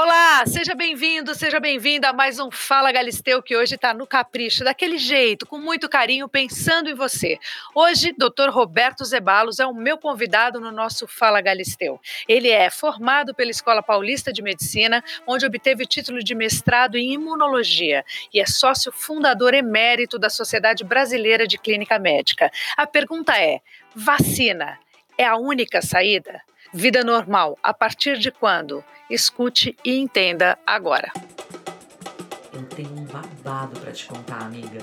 Olá, seja bem-vindo, seja bem-vinda a mais um Fala Galisteu, que hoje está no capricho, daquele jeito, com muito carinho, pensando em você. Hoje, Dr. Roberto Zebalos é o meu convidado no nosso Fala Galisteu. Ele é formado pela Escola Paulista de Medicina, onde obteve o título de mestrado em imunologia e é sócio fundador emérito da Sociedade Brasileira de Clínica Médica. A pergunta é: vacina é a única saída? Vida normal, a partir de quando? Escute e entenda agora. Eu tenho um babado para te contar, amiga.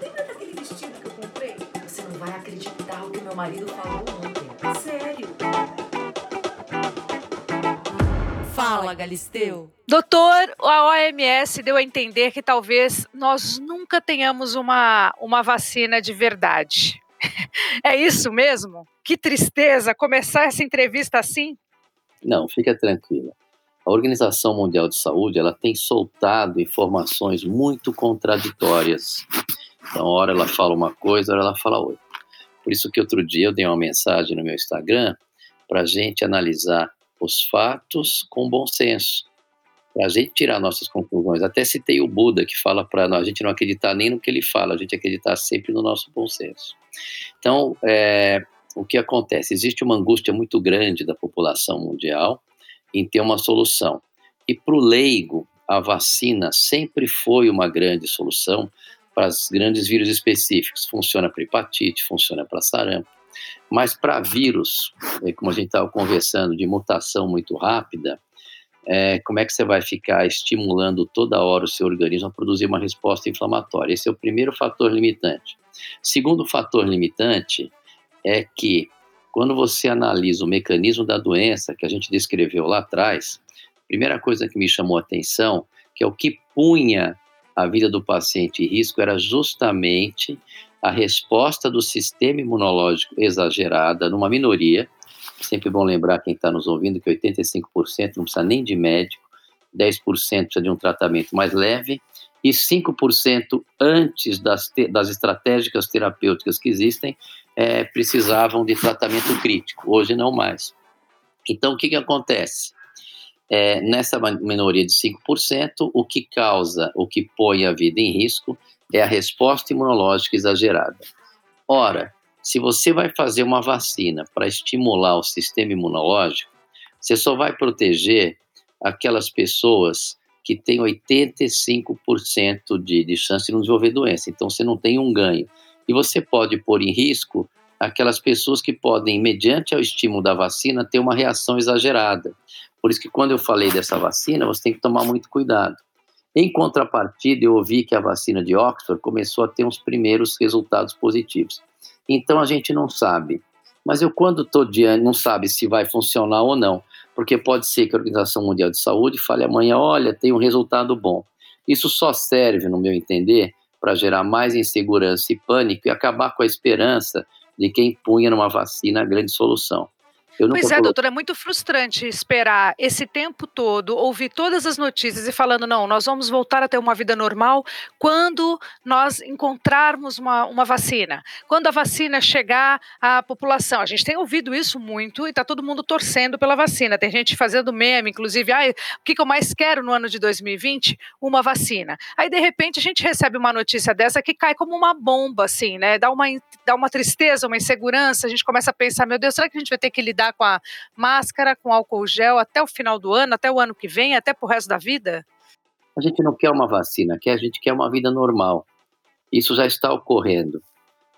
Lembra daquele vestido que eu comprei? Você não vai acreditar o que meu marido falou ontem. Sério? Fala, Galisteu. Doutor, a OMS deu a entender que talvez nós nunca tenhamos uma, uma vacina de verdade. É isso mesmo? Que tristeza começar essa entrevista assim. Não, fica tranquila. A Organização Mundial de Saúde ela tem soltado informações muito contraditórias. Então, hora ela fala uma coisa, hora ela fala outra. Por isso que outro dia eu dei uma mensagem no meu Instagram para a gente analisar os fatos com bom senso, para a gente tirar nossas conclusões. Até citei o Buda que fala para a gente não acreditar nem no que ele fala, a gente acreditar sempre no nosso bom senso. Então, é, o que acontece? Existe uma angústia muito grande da população mundial em ter uma solução. E para o leigo, a vacina sempre foi uma grande solução para os grandes vírus específicos. Funciona para hepatite, funciona para sarampo. Mas para vírus, é, como a gente estava conversando, de mutação muito rápida, é, como é que você vai ficar estimulando toda hora o seu organismo a produzir uma resposta inflamatória? Esse é o primeiro fator limitante. Segundo fator limitante é que quando você analisa o mecanismo da doença que a gente descreveu lá atrás, a primeira coisa que me chamou a atenção, que é o que punha a vida do paciente em risco, era justamente a resposta do sistema imunológico exagerada numa minoria. Sempre bom lembrar quem está nos ouvindo que 85% não precisa nem de médico, 10% precisa de um tratamento mais leve e 5% antes das, das estratégicas terapêuticas que existem é, precisavam de tratamento crítico, hoje não mais. Então, o que, que acontece? É, nessa minoria de 5%, o que causa, o que põe a vida em risco é a resposta imunológica exagerada. Ora, se você vai fazer uma vacina para estimular o sistema imunológico, você só vai proteger aquelas pessoas que têm 85% de, de chance de não desenvolver doença. Então, você não tem um ganho. E você pode pôr em risco aquelas pessoas que podem, mediante o estímulo da vacina, ter uma reação exagerada. Por isso que quando eu falei dessa vacina, você tem que tomar muito cuidado. Em contrapartida, eu ouvi que a vacina de Oxford começou a ter uns primeiros resultados positivos. Então a gente não sabe. Mas eu, quando estou diante, não sabe se vai funcionar ou não, porque pode ser que a Organização Mundial de Saúde fale amanhã: olha, tem um resultado bom. Isso só serve, no meu entender, para gerar mais insegurança e pânico e acabar com a esperança de quem punha numa vacina a grande solução. Pois é, doutor, é muito frustrante esperar esse tempo todo, ouvir todas as notícias e falando, não, nós vamos voltar a ter uma vida normal quando nós encontrarmos uma, uma vacina, quando a vacina chegar à população. A gente tem ouvido isso muito e está todo mundo torcendo pela vacina. Tem gente fazendo meme, inclusive, ah, o que, que eu mais quero no ano de 2020? Uma vacina. Aí, de repente, a gente recebe uma notícia dessa que cai como uma bomba, assim, né? Dá uma, dá uma tristeza, uma insegurança, a gente começa a pensar, meu Deus, será que a gente vai ter que lidar com a máscara, com álcool gel até o final do ano, até o ano que vem, até pro resto da vida? A gente não quer uma vacina, quer, a gente quer uma vida normal. Isso já está ocorrendo.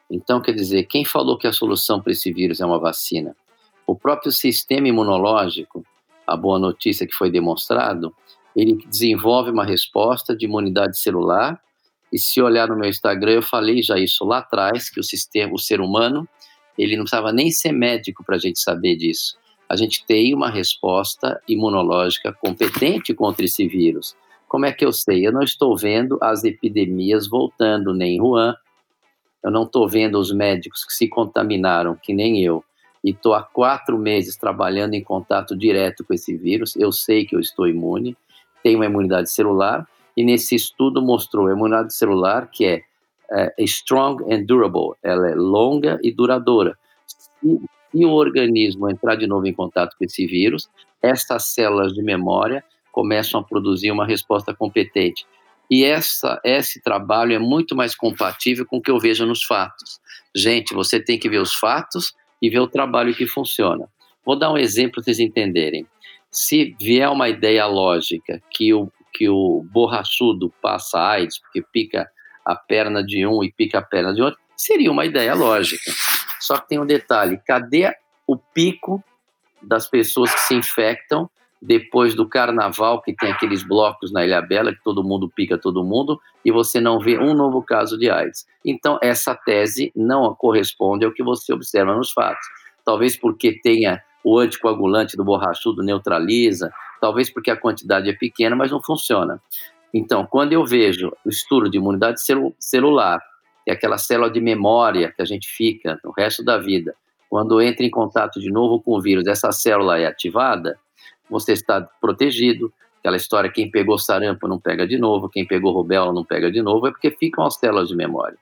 Então, quer dizer, quem falou que a solução para esse vírus é uma vacina? O próprio sistema imunológico, a boa notícia que foi demonstrado, ele desenvolve uma resposta de imunidade celular. E se olhar no meu Instagram, eu falei já isso lá atrás, que o sistema, o ser humano, ele não precisava nem ser médico para a gente saber disso. A gente tem uma resposta imunológica competente contra esse vírus. Como é que eu sei? Eu não estou vendo as epidemias voltando, nem em Wuhan. Eu não estou vendo os médicos que se contaminaram, que nem eu. E estou há quatro meses trabalhando em contato direto com esse vírus. Eu sei que eu estou imune, tenho uma imunidade celular. E nesse estudo mostrou a imunidade celular que é é, strong and durable, ela é longa e duradoura. Se, se o organismo entrar de novo em contato com esse vírus, essas células de memória começam a produzir uma resposta competente. E essa, esse trabalho é muito mais compatível com o que eu vejo nos fatos. Gente, você tem que ver os fatos e ver o trabalho que funciona. Vou dar um exemplo para vocês entenderem. Se vier uma ideia lógica que o, que o borrachudo passa AIDS, porque pica a perna de um e pica a perna de outro, seria uma ideia lógica. Só que tem um detalhe: cadê o pico das pessoas que se infectam depois do carnaval, que tem aqueles blocos na Ilha Bela, que todo mundo pica todo mundo, e você não vê um novo caso de AIDS. Então, essa tese não corresponde ao que você observa nos fatos. Talvez porque tenha o anticoagulante do borrachudo neutraliza, talvez porque a quantidade é pequena, mas não funciona. Então, quando eu vejo o estudo de imunidade celu celular, que é aquela célula de memória que a gente fica no resto da vida, quando entra em contato de novo com o vírus, essa célula é ativada, você está protegido. Aquela história, quem pegou sarampo não pega de novo, quem pegou rubéola não pega de novo, é porque ficam as células de memória.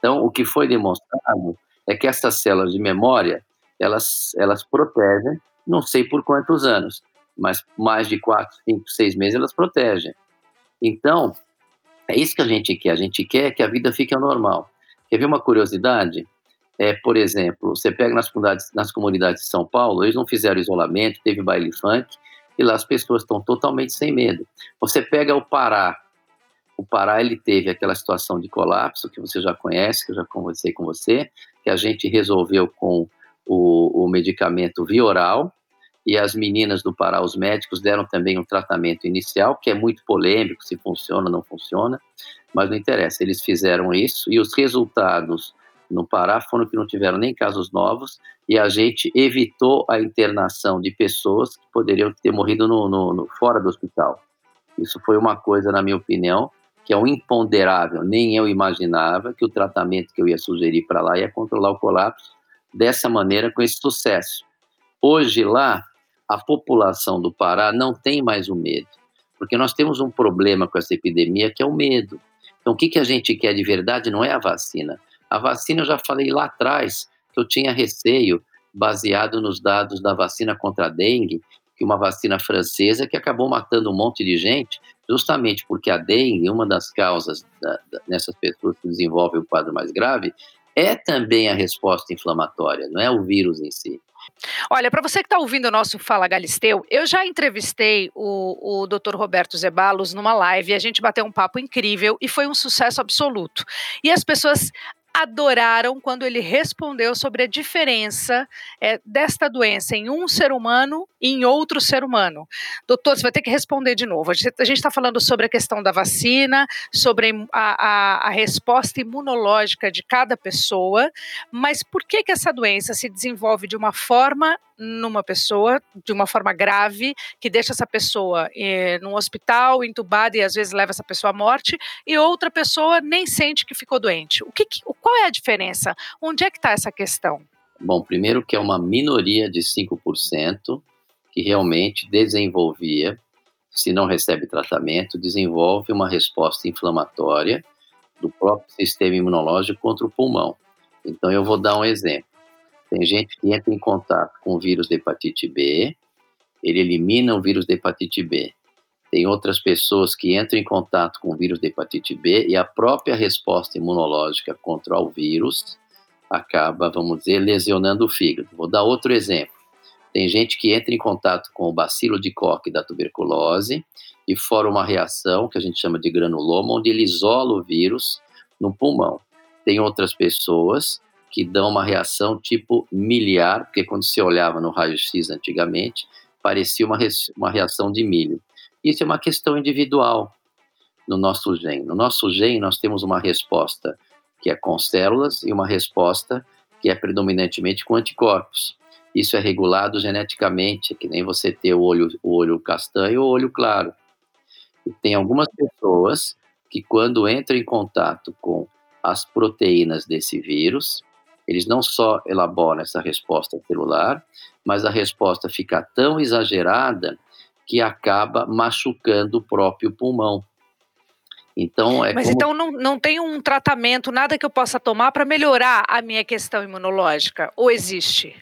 Então, o que foi demonstrado é que essas células de memória, elas, elas protegem, não sei por quantos anos, mas mais de quatro, cinco, seis meses elas protegem. Então, é isso que a gente quer. A gente quer que a vida fique normal. Quer ver uma curiosidade? É, por exemplo, você pega nas comunidades, nas comunidades de São Paulo, eles não fizeram isolamento, teve baile funk, e lá as pessoas estão totalmente sem medo. Você pega o Pará, o Pará ele teve aquela situação de colapso que você já conhece, que eu já conversei com você, que a gente resolveu com o, o medicamento via oral, e as meninas do Pará, os médicos, deram também um tratamento inicial, que é muito polêmico, se funciona ou não funciona, mas não interessa, eles fizeram isso, e os resultados no Pará foram que não tiveram nem casos novos e a gente evitou a internação de pessoas que poderiam ter morrido no, no, no, fora do hospital. Isso foi uma coisa, na minha opinião, que é um imponderável. Nem eu imaginava que o tratamento que eu ia sugerir para lá ia controlar o colapso dessa maneira, com esse sucesso. Hoje lá, a população do Pará não tem mais o medo, porque nós temos um problema com essa epidemia que é o medo. Então, o que, que a gente quer de verdade não é a vacina, a vacina, eu já falei lá atrás que eu tinha receio, baseado nos dados da vacina contra a dengue, que uma vacina francesa que acabou matando um monte de gente, justamente porque a dengue, uma das causas da, da, nessas pessoas que desenvolvem o quadro mais grave, é também a resposta inflamatória, não é o vírus em si. Olha, para você que está ouvindo o nosso Fala Galisteu, eu já entrevistei o, o Dr. Roberto Zebalos numa live, a gente bateu um papo incrível e foi um sucesso absoluto. E as pessoas adoraram quando ele respondeu sobre a diferença é, desta doença em um ser humano e em outro ser humano. Doutor, você vai ter que responder de novo. A gente está falando sobre a questão da vacina, sobre a, a, a, resposta imunológica de cada pessoa, mas por que, que essa doença se desenvolve de uma forma numa pessoa de uma forma grave, que deixa essa pessoa eh, num hospital, entubada e às vezes leva essa pessoa à morte, e outra pessoa nem sente que ficou doente. O que, qual é a diferença? Onde é que está essa questão? Bom, primeiro que é uma minoria de 5% que realmente desenvolvia, se não recebe tratamento, desenvolve uma resposta inflamatória do próprio sistema imunológico contra o pulmão. Então eu vou dar um exemplo. Tem gente que entra em contato com o vírus da hepatite B, ele elimina o vírus da hepatite B. Tem outras pessoas que entram em contato com o vírus da hepatite B e a própria resposta imunológica contra o vírus acaba, vamos dizer, lesionando o fígado. Vou dar outro exemplo. Tem gente que entra em contato com o bacilo de Koch da tuberculose e forma uma reação que a gente chama de granuloma, onde ele isola o vírus no pulmão. Tem outras pessoas que dão uma reação tipo miliar, porque quando se olhava no raio-x antigamente, parecia uma, uma reação de milho. Isso é uma questão individual no nosso gene. No nosso gene, nós temos uma resposta que é com células e uma resposta que é predominantemente com anticorpos. Isso é regulado geneticamente, que nem você ter o olho, o olho castanho ou o olho claro. E tem algumas pessoas que, quando entram em contato com as proteínas desse vírus, eles não só elaboram essa resposta celular, mas a resposta fica tão exagerada que acaba machucando o próprio pulmão. Então, é Mas como... então não, não tem um tratamento, nada que eu possa tomar para melhorar a minha questão imunológica? Ou existe?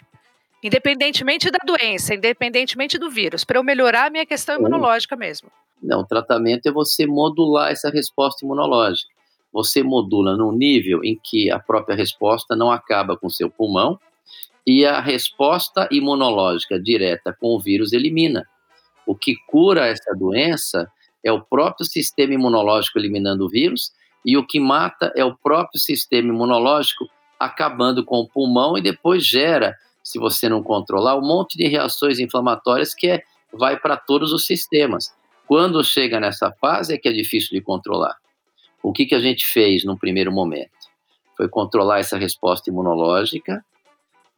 Independentemente da doença, independentemente do vírus, para eu melhorar a minha questão imunológica mesmo. Não, o tratamento é você modular essa resposta imunológica. Você modula num nível em que a própria resposta não acaba com seu pulmão e a resposta imunológica direta com o vírus elimina. O que cura essa doença é o próprio sistema imunológico eliminando o vírus e o que mata é o próprio sistema imunológico acabando com o pulmão e depois gera se você não controlar, um monte de reações inflamatórias que é, vai para todos os sistemas. Quando chega nessa fase é que é difícil de controlar. O que, que a gente fez no primeiro momento? Foi controlar essa resposta imunológica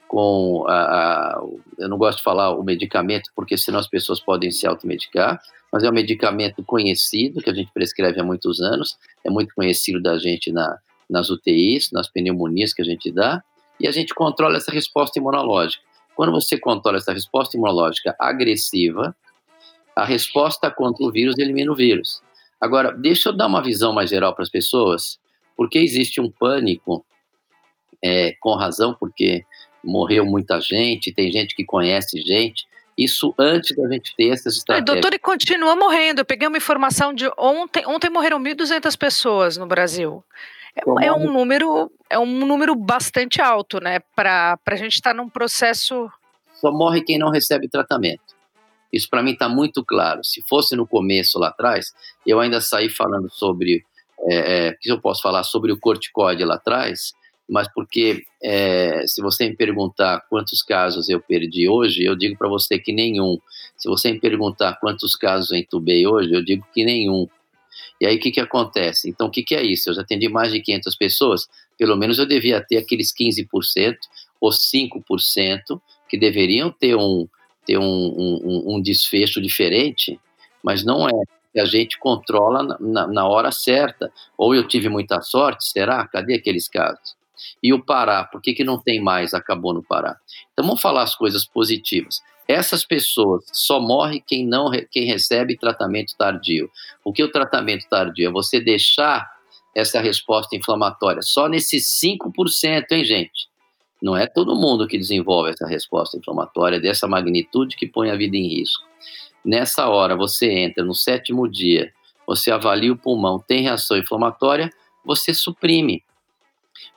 com a, a, eu não gosto de falar o medicamento porque senão as pessoas podem se automedicar, mas é um medicamento conhecido que a gente prescreve há muitos anos, é muito conhecido da gente na, nas UTIs, nas pneumonias que a gente dá, e a gente controla essa resposta imunológica. Quando você controla essa resposta imunológica agressiva, a resposta contra o vírus elimina o vírus. Agora, deixa eu dar uma visão mais geral para as pessoas, porque existe um pânico, é, com razão, porque morreu muita gente, tem gente que conhece gente, isso antes da gente ter essas estratégias. doutor, e continua morrendo. Eu peguei uma informação de ontem, ontem morreram 1.200 pessoas no Brasil. É, é, um número, é um número bastante alto, né? Para a gente estar tá num processo. Só morre quem não recebe tratamento. Isso para mim está muito claro. Se fosse no começo lá atrás, eu ainda saí falando sobre. É, é, que eu posso falar sobre o corticoide lá atrás, mas porque é, se você me perguntar quantos casos eu perdi hoje, eu digo para você que nenhum. Se você me perguntar quantos casos eu entubei hoje, eu digo que nenhum. E aí o que, que acontece? Então o que, que é isso? Eu já atendi mais de 500 pessoas, pelo menos eu devia ter aqueles 15% ou 5% que deveriam ter um, ter um, um, um desfecho diferente, mas não é. A gente controla na, na hora certa. Ou eu tive muita sorte, será? Cadê aqueles casos? E o Pará, por que, que não tem mais? Acabou no Pará. Então vamos falar as coisas positivas. Essas pessoas só morre quem não quem recebe tratamento tardio. O que é o tratamento tardio? É você deixar essa resposta inflamatória só nesses 5%, hein, gente? Não é todo mundo que desenvolve essa resposta inflamatória dessa magnitude que põe a vida em risco. Nessa hora, você entra no sétimo dia, você avalia o pulmão, tem reação inflamatória, você suprime.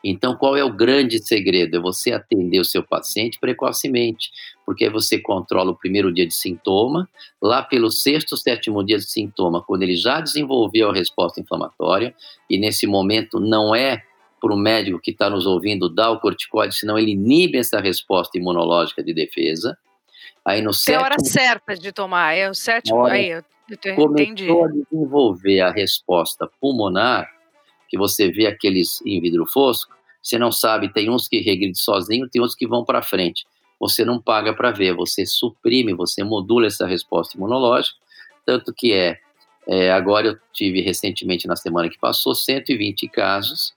Então, qual é o grande segredo? É você atender o seu paciente precocemente, porque aí você controla o primeiro dia de sintoma, lá pelo sexto, sétimo dia de sintoma, quando ele já desenvolveu a resposta inflamatória, e nesse momento não é para o médico que está nos ouvindo dar o corticoide, senão ele inibe essa resposta imunológica de defesa. Aí no sétimo, hora certa de tomar, é o sétimo, aí eu, eu entendi. Começou a desenvolver a resposta pulmonar, que você vê aqueles em vidro fosco, você não sabe, tem uns que regridem sozinho, tem outros que vão para frente. Você não paga para ver, você suprime, você modula essa resposta imunológica, tanto que é, é, agora eu tive recentemente, na semana que passou, 120 casos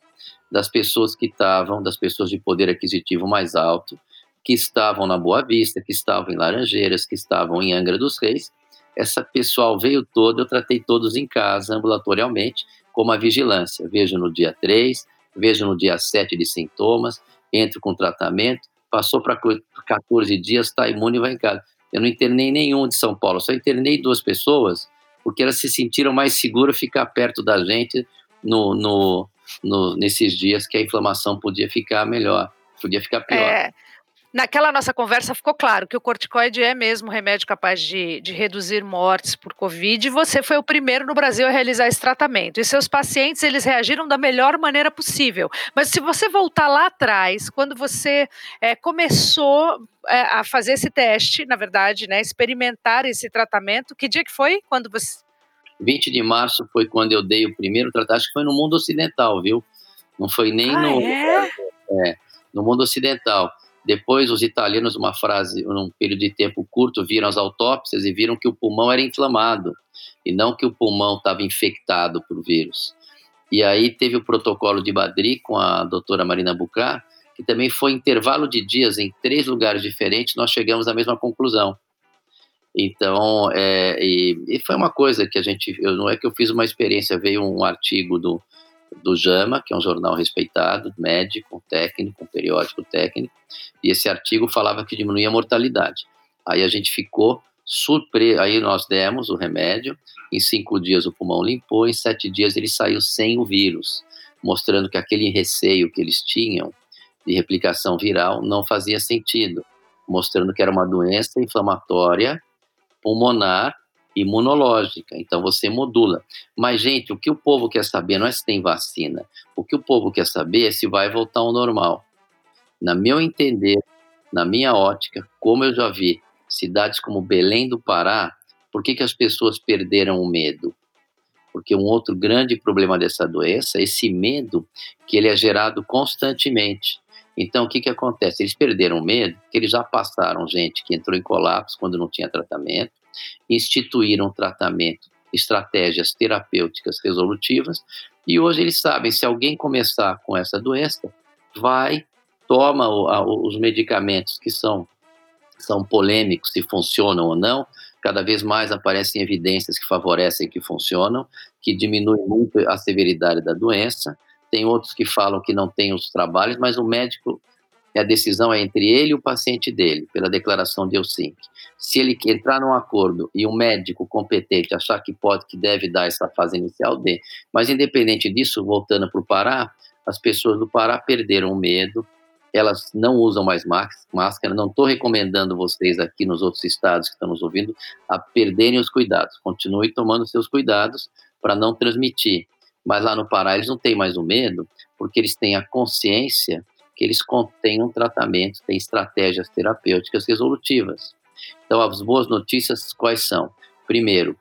das pessoas que estavam, das pessoas de poder aquisitivo mais alto, que estavam na Boa Vista, que estavam em Laranjeiras, que estavam em Angra dos Reis. Essa pessoal veio toda, eu tratei todos em casa, ambulatorialmente, como a vigilância. Vejo no dia 3, vejo no dia 7 de sintomas, entro com tratamento, passou para 14 dias, está imune e vai em casa. Eu não internei nenhum de São Paulo, só internei duas pessoas, porque elas se sentiram mais seguras ficar perto da gente no, no, no, nesses dias que a inflamação podia ficar melhor, podia ficar pior. É, Naquela nossa conversa ficou claro que o corticoide é mesmo um remédio capaz de, de, reduzir mortes por Covid e você foi o primeiro no Brasil a realizar esse tratamento. E seus pacientes, eles reagiram da melhor maneira possível. Mas se você voltar lá atrás, quando você é, começou é, a fazer esse teste, na verdade, né, experimentar esse tratamento, que dia que foi? Quando você... 20 de março foi quando eu dei o primeiro tratamento, acho que foi no mundo ocidental, viu? Não foi nem ah, no... É? É, no mundo ocidental. Depois, os italianos, numa frase, num período de tempo curto, viram as autópsias e viram que o pulmão era inflamado e não que o pulmão estava infectado por vírus. E aí teve o protocolo de Madrid com a doutora Marina Bucar, que também foi intervalo de dias em três lugares diferentes, nós chegamos à mesma conclusão. Então, é, e, e, foi uma coisa que a gente, eu, não é que eu fiz uma experiência, veio um artigo do, do JAMA, que é um jornal respeitado, médico, técnico, um periódico técnico, e esse artigo falava que diminuía a mortalidade. Aí a gente ficou surpreso, aí nós demos o remédio, em cinco dias o pulmão limpou, em sete dias ele saiu sem o vírus, mostrando que aquele receio que eles tinham de replicação viral não fazia sentido, mostrando que era uma doença inflamatória pulmonar imunológica, então você modula. Mas, gente, o que o povo quer saber não é se tem vacina. O que o povo quer saber é se vai voltar ao normal. Na meu entender, na minha ótica, como eu já vi cidades como Belém do Pará, por que, que as pessoas perderam o medo? Porque um outro grande problema dessa doença é esse medo que ele é gerado constantemente. Então, o que, que acontece? Eles perderam o medo, que eles já passaram gente que entrou em colapso quando não tinha tratamento, instituíram tratamento, estratégias terapêuticas resolutivas, e hoje eles sabem, se alguém começar com essa doença, vai, toma os medicamentos que são, são polêmicos, se funcionam ou não, cada vez mais aparecem evidências que favorecem que funcionam, que diminuem muito a severidade da doença, tem outros que falam que não tem os trabalhos, mas o médico a decisão é entre ele e o paciente dele, pela declaração de Helsinki. Se ele entrar num acordo e um médico competente achar que pode, que deve dar essa fase inicial, dê. Mas independente disso, voltando para o Pará, as pessoas do Pará perderam o medo, elas não usam mais máscara. Não estou recomendando vocês aqui nos outros estados que estão nos ouvindo a perderem os cuidados. Continue tomando seus cuidados para não transmitir. Mas lá no Pará eles não têm mais o medo, porque eles têm a consciência que eles contêm um tratamento, têm estratégias terapêuticas resolutivas. Então, as boas notícias quais são? Primeiro,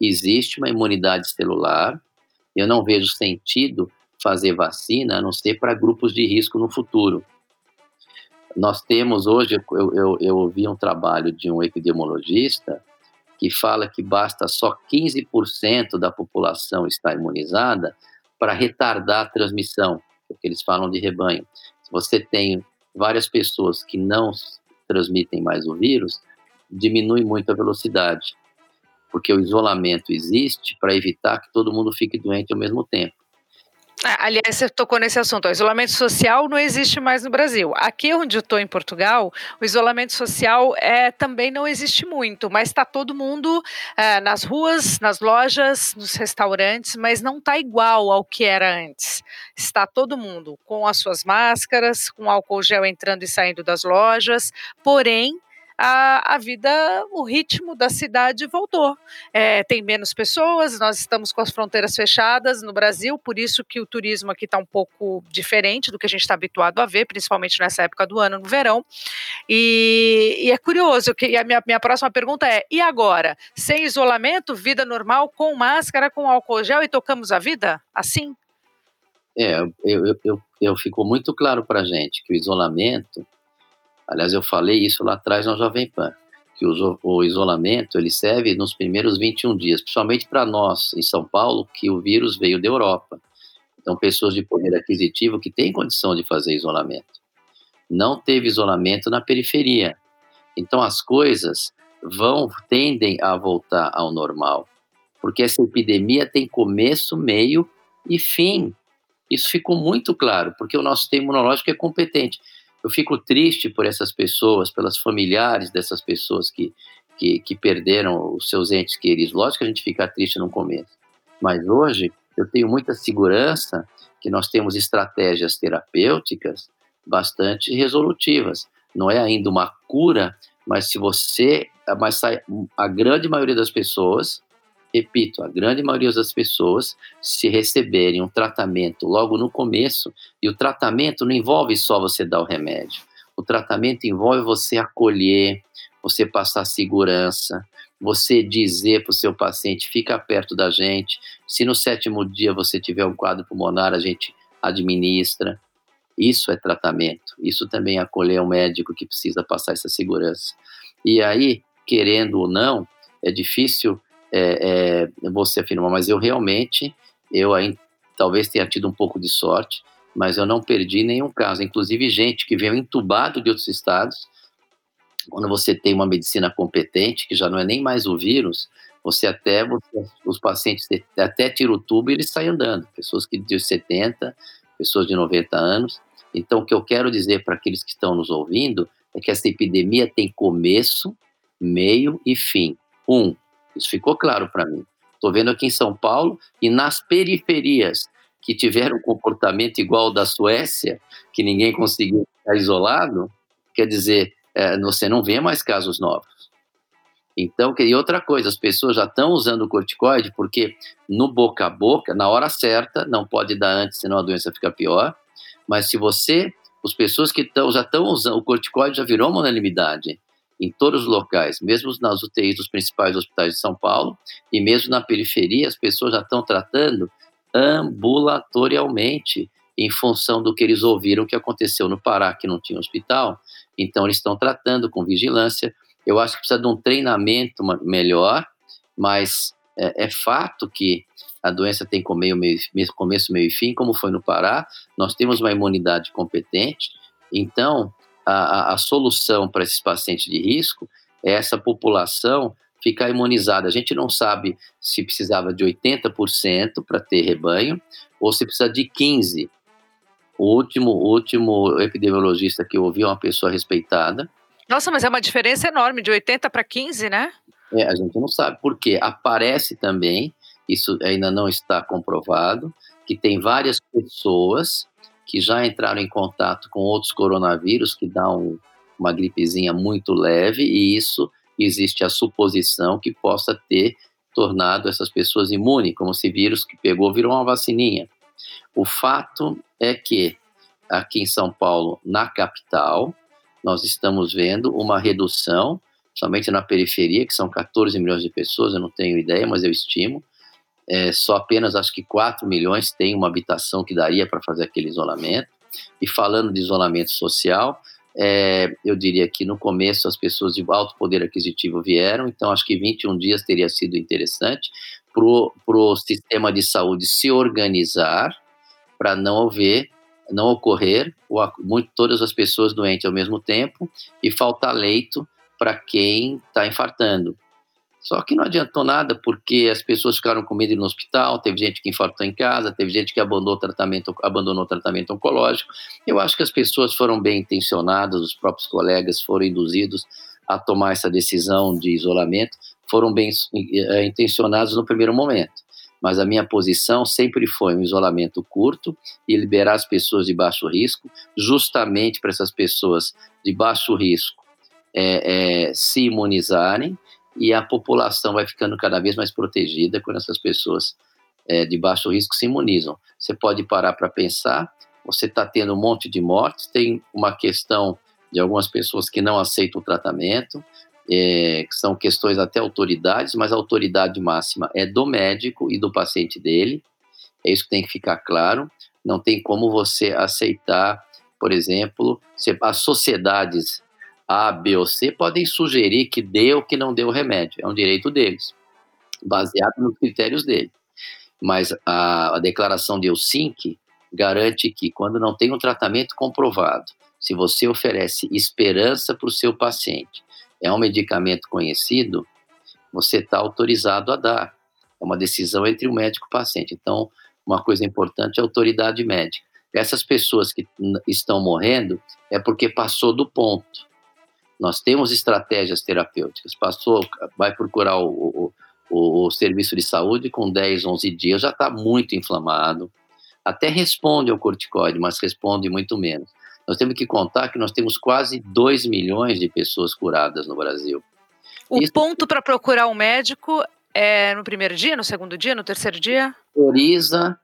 existe uma imunidade celular. Eu não vejo sentido fazer vacina a não ser para grupos de risco no futuro. Nós temos hoje, eu, eu, eu um trabalho de um epidemiologista que fala que basta só 15% da população estar imunizada para retardar a transmissão, é o que eles falam de rebanho. Se você tem várias pessoas que não transmitem mais o vírus, diminui muito a velocidade, porque o isolamento existe para evitar que todo mundo fique doente ao mesmo tempo. É, aliás, você tocou nesse assunto. O isolamento social não existe mais no Brasil. Aqui onde eu estou, em Portugal, o isolamento social é, também não existe muito, mas está todo mundo é, nas ruas, nas lojas, nos restaurantes, mas não está igual ao que era antes. Está todo mundo com as suas máscaras, com álcool gel entrando e saindo das lojas, porém a, a vida, o ritmo da cidade voltou. É, tem menos pessoas, nós estamos com as fronteiras fechadas no Brasil, por isso que o turismo aqui está um pouco diferente do que a gente está habituado a ver, principalmente nessa época do ano, no verão. E, e é curioso, que a minha, minha próxima pergunta é: e agora? Sem isolamento, vida normal, com máscara, com álcool gel e tocamos a vida? Assim? É, eu, eu, eu, eu ficou muito claro para gente que o isolamento Aliás, eu falei isso lá atrás no Jovem Pan, que o, o isolamento ele serve nos primeiros 21 dias, principalmente para nós em São Paulo, que o vírus veio da Europa. Então, pessoas de poder aquisitivo que têm condição de fazer isolamento. Não teve isolamento na periferia. Então, as coisas vão tendem a voltar ao normal, porque essa epidemia tem começo, meio e fim. Isso ficou muito claro, porque o nosso sistema imunológico é competente. Eu fico triste por essas pessoas, pelas familiares dessas pessoas que, que, que perderam os seus entes queridos. Lógico que a gente fica triste no começo, mas hoje eu tenho muita segurança que nós temos estratégias terapêuticas bastante resolutivas. Não é ainda uma cura, mas se você, mas a grande maioria das pessoas repito, a grande maioria das pessoas, se receberem um tratamento logo no começo, e o tratamento não envolve só você dar o remédio, o tratamento envolve você acolher, você passar segurança, você dizer para o seu paciente, fica perto da gente, se no sétimo dia você tiver um quadro pulmonar, a gente administra. Isso é tratamento. Isso também é acolher o médico que precisa passar essa segurança. E aí, querendo ou não, é difícil é, é, você afirma, mas eu realmente, eu aí talvez tenha tido um pouco de sorte, mas eu não perdi nenhum caso. Inclusive, gente que veio entubado de outros estados, quando você tem uma medicina competente, que já não é nem mais o vírus, Você até, você, os pacientes até tira o tubo e eles saem andando. Pessoas que de 70, pessoas de 90 anos. Então, o que eu quero dizer para aqueles que estão nos ouvindo é que essa epidemia tem começo, meio e fim. Um, isso ficou claro para mim. Estou vendo aqui em São Paulo e nas periferias que tiveram um comportamento igual ao da Suécia, que ninguém conseguiu ficar isolado, quer dizer, é, você não vê mais casos novos. Então, e outra coisa, as pessoas já estão usando o corticoide porque no boca a boca, na hora certa, não pode dar antes, senão a doença fica pior. Mas se você, as pessoas que estão já estão usando o corticoide já virou uma unanimidade em todos os locais, mesmo nas UTIs dos principais hospitais de São Paulo e mesmo na periferia, as pessoas já estão tratando ambulatorialmente em função do que eles ouviram que aconteceu no Pará, que não tinha hospital. Então, eles estão tratando com vigilância. Eu acho que precisa de um treinamento melhor, mas é, é fato que a doença tem meio, meio, começo, meio e fim, como foi no Pará. Nós temos uma imunidade competente, então a, a, solução para esses pacientes de risco é essa população ficar imunizada. A gente não sabe se precisava de 80% para ter rebanho ou se precisa de 15%. O último, último epidemiologista que eu ouvi é uma pessoa respeitada, nossa, mas é uma diferença enorme, de 80 para 15, né? É, a gente não sabe por quê. Aparece também, isso ainda não está comprovado, que tem várias pessoas que já entraram em contato com outros coronavírus que dão uma gripezinha muito leve e isso existe a suposição que possa ter tornado essas pessoas imunes, como se vírus que pegou virou uma vacininha. O fato é que aqui em São Paulo, na capital, nós estamos vendo uma redução, somente na periferia, que são 14 milhões de pessoas, eu não tenho ideia, mas eu estimo. É, só apenas acho que 4 milhões têm uma habitação que daria para fazer aquele isolamento. E falando de isolamento social, é, eu diria que no começo as pessoas de alto poder aquisitivo vieram, então acho que 21 dias teria sido interessante para o sistema de saúde se organizar para não haver não ocorrer muito, todas as pessoas doentes ao mesmo tempo e faltar leito para quem está infartando. Só que não adiantou nada porque as pessoas ficaram com medo no hospital, teve gente que infartou em casa, teve gente que abandonou o tratamento, abandonou tratamento oncológico. Eu acho que as pessoas foram bem intencionadas, os próprios colegas foram induzidos a tomar essa decisão de isolamento, foram bem eh, intencionados no primeiro momento mas a minha posição sempre foi um isolamento curto e liberar as pessoas de baixo risco, justamente para essas pessoas de baixo risco é, é, se imunizarem e a população vai ficando cada vez mais protegida quando essas pessoas é, de baixo risco se imunizam. Você pode parar para pensar, você está tendo um monte de mortes, tem uma questão de algumas pessoas que não aceitam o tratamento, é, que são questões até autoridades, mas a autoridade máxima é do médico e do paciente dele. É isso que tem que ficar claro. Não tem como você aceitar, por exemplo, as sociedades A, B ou C podem sugerir que deu ou que não deu o remédio. É um direito deles, baseado nos critérios dele. Mas a, a declaração de Helsinki garante que quando não tem um tratamento comprovado, se você oferece esperança para o seu paciente, é um medicamento conhecido, você está autorizado a dar. É uma decisão entre o médico e o paciente. Então, uma coisa importante é a autoridade médica. Essas pessoas que estão morrendo é porque passou do ponto. Nós temos estratégias terapêuticas. Passou, vai procurar o, o, o serviço de saúde com 10, 11 dias, já está muito inflamado. Até responde ao corticoide, mas responde muito menos. Nós temos que contar que nós temos quase 2 milhões de pessoas curadas no Brasil. O Isso ponto para procurar um médico é no primeiro dia, no segundo dia, no terceiro dia? Prioriza,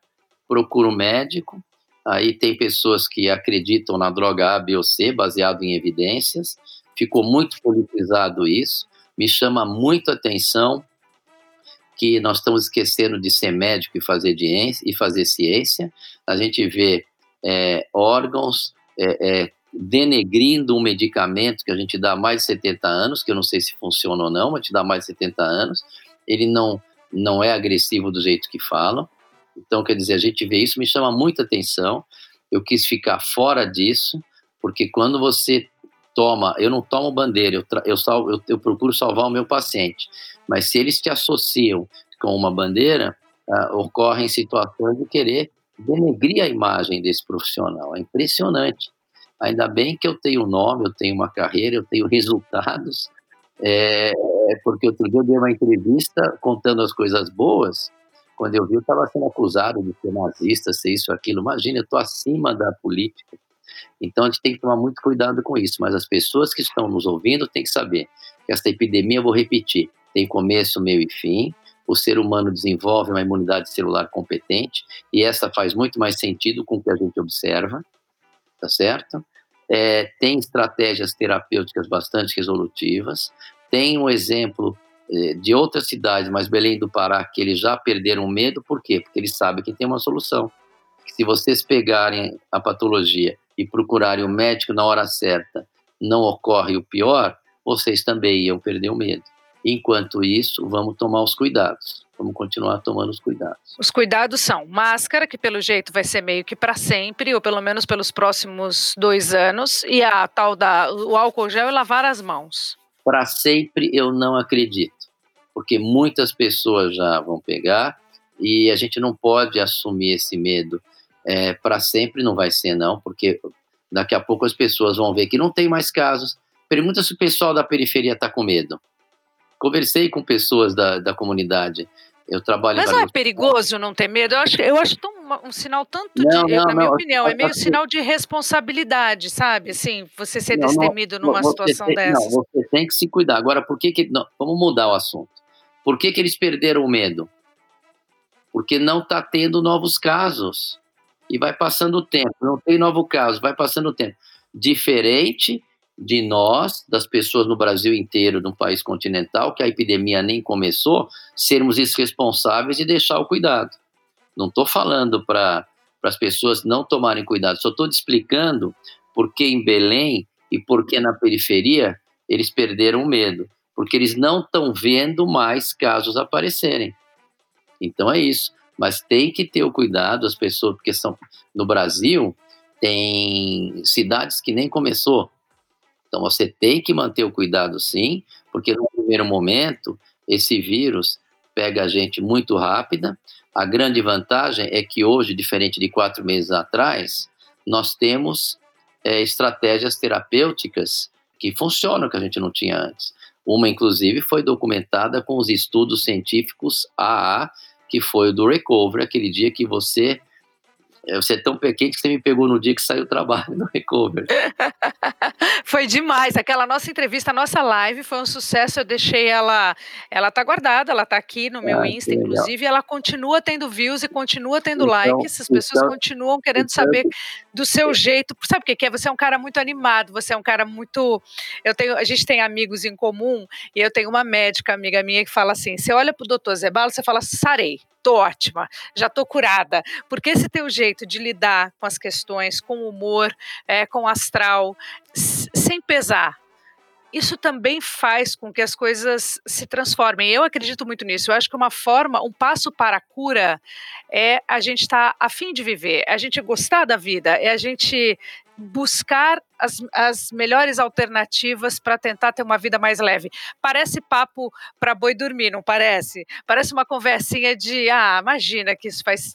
procura um médico. Aí tem pessoas que acreditam na droga A, B ou C, baseado em evidências. Ficou muito politizado isso. Me chama muito a atenção que nós estamos esquecendo de ser médico e fazer, e fazer ciência. A gente vê é, órgãos é, é, denegrindo um medicamento que a gente dá mais de 70 anos, que eu não sei se funciona ou não, mas te dá mais de 70 anos, ele não, não é agressivo do jeito que falam. Então, quer dizer, a gente vê isso, me chama muita atenção. Eu quis ficar fora disso, porque quando você toma, eu não tomo bandeira, eu, eu, salvo, eu, eu procuro salvar o meu paciente, mas se eles te associam com uma bandeira, uh, ocorrem situações de querer denegrir a imagem desse profissional. É impressionante. Ainda bem que eu tenho nome, eu tenho uma carreira, eu tenho resultados, é, é porque outro dia eu dei uma entrevista contando as coisas boas, quando eu vi, eu estava sendo acusado de ser nazista, ser isso, aquilo. Imagina, eu estou acima da política. Então a gente tem que tomar muito cuidado com isso. Mas as pessoas que estão nos ouvindo têm que saber que essa epidemia, eu vou repetir, tem começo, meio e fim. O ser humano desenvolve uma imunidade celular competente e essa faz muito mais sentido com o que a gente observa, tá certo? É, tem estratégias terapêuticas bastante resolutivas. Tem um exemplo é, de outras cidades, mas Belém do Pará, que eles já perderam medo, por quê? Porque eles sabem que tem uma solução. Se vocês pegarem a patologia e procurarem o médico na hora certa, não ocorre o pior, vocês também iam perder o medo. Enquanto isso, vamos tomar os cuidados. Vamos continuar tomando os cuidados. Os cuidados são máscara, que pelo jeito vai ser meio que para sempre, ou pelo menos pelos próximos dois anos, e a tal da o álcool gel e lavar as mãos. Para sempre eu não acredito, porque muitas pessoas já vão pegar e a gente não pode assumir esse medo é, para sempre não vai ser, não, porque daqui a pouco as pessoas vão ver que não tem mais casos. Pergunta se o pessoal da periferia está com medo. Conversei com pessoas da, da comunidade. Eu trabalho. Mas não é perigoso não ter medo? Eu acho, eu acho tão, um sinal tanto não, de, não, na minha não, opinião, é meio assim, sinal de responsabilidade, sabe? Assim, você ser destemido numa situação tem, dessa. Não, você tem que se cuidar. Agora, por que que não, vamos mudar o assunto? Por que que eles perderam o medo? Porque não está tendo novos casos e vai passando o tempo, não tem novo caso, vai passando o tempo. Diferente de nós, das pessoas no Brasil inteiro, no país continental, que a epidemia nem começou, sermos irresponsáveis e deixar o cuidado. Não estou falando para as pessoas não tomarem cuidado, só estou explicando por que em Belém e por que na periferia eles perderam o medo, porque eles não estão vendo mais casos aparecerem. Então é isso mas tem que ter o cuidado, as pessoas, porque são no Brasil tem cidades que nem começou. Então você tem que manter o cuidado sim, porque no primeiro momento esse vírus pega a gente muito rápida. A grande vantagem é que hoje, diferente de quatro meses atrás, nós temos é, estratégias terapêuticas que funcionam que a gente não tinha antes. Uma, inclusive, foi documentada com os estudos científicos AA, que foi o do recovery, aquele dia que você é, você é tão pequeno que você me pegou no dia que saiu o trabalho no Recover. foi demais. Aquela nossa entrevista, a nossa live foi um sucesso. Eu deixei ela. Ela tá guardada, ela tá aqui no meu ah, Insta, inclusive. Ela continua tendo views e continua tendo então, likes. As pessoas então, continuam querendo então, saber do seu jeito. Sabe o que é? Você é um cara muito animado, você é um cara muito. Eu tenho, a gente tem amigos em comum e eu tenho uma médica amiga minha que fala assim: você olha pro doutor Zebalo, você fala, sarei tô ótima, já tô curada. Porque esse teu jeito de lidar com as questões, com humor, é, com astral, sem pesar, isso também faz com que as coisas se transformem. Eu acredito muito nisso. Eu acho que uma forma, um passo para a cura é a gente estar tá a fim de viver, é a gente gostar da vida, é a gente buscar as, as melhores alternativas para tentar ter uma vida mais leve. Parece papo para boi dormir, não parece? Parece uma conversinha de, ah, imagina que isso faz,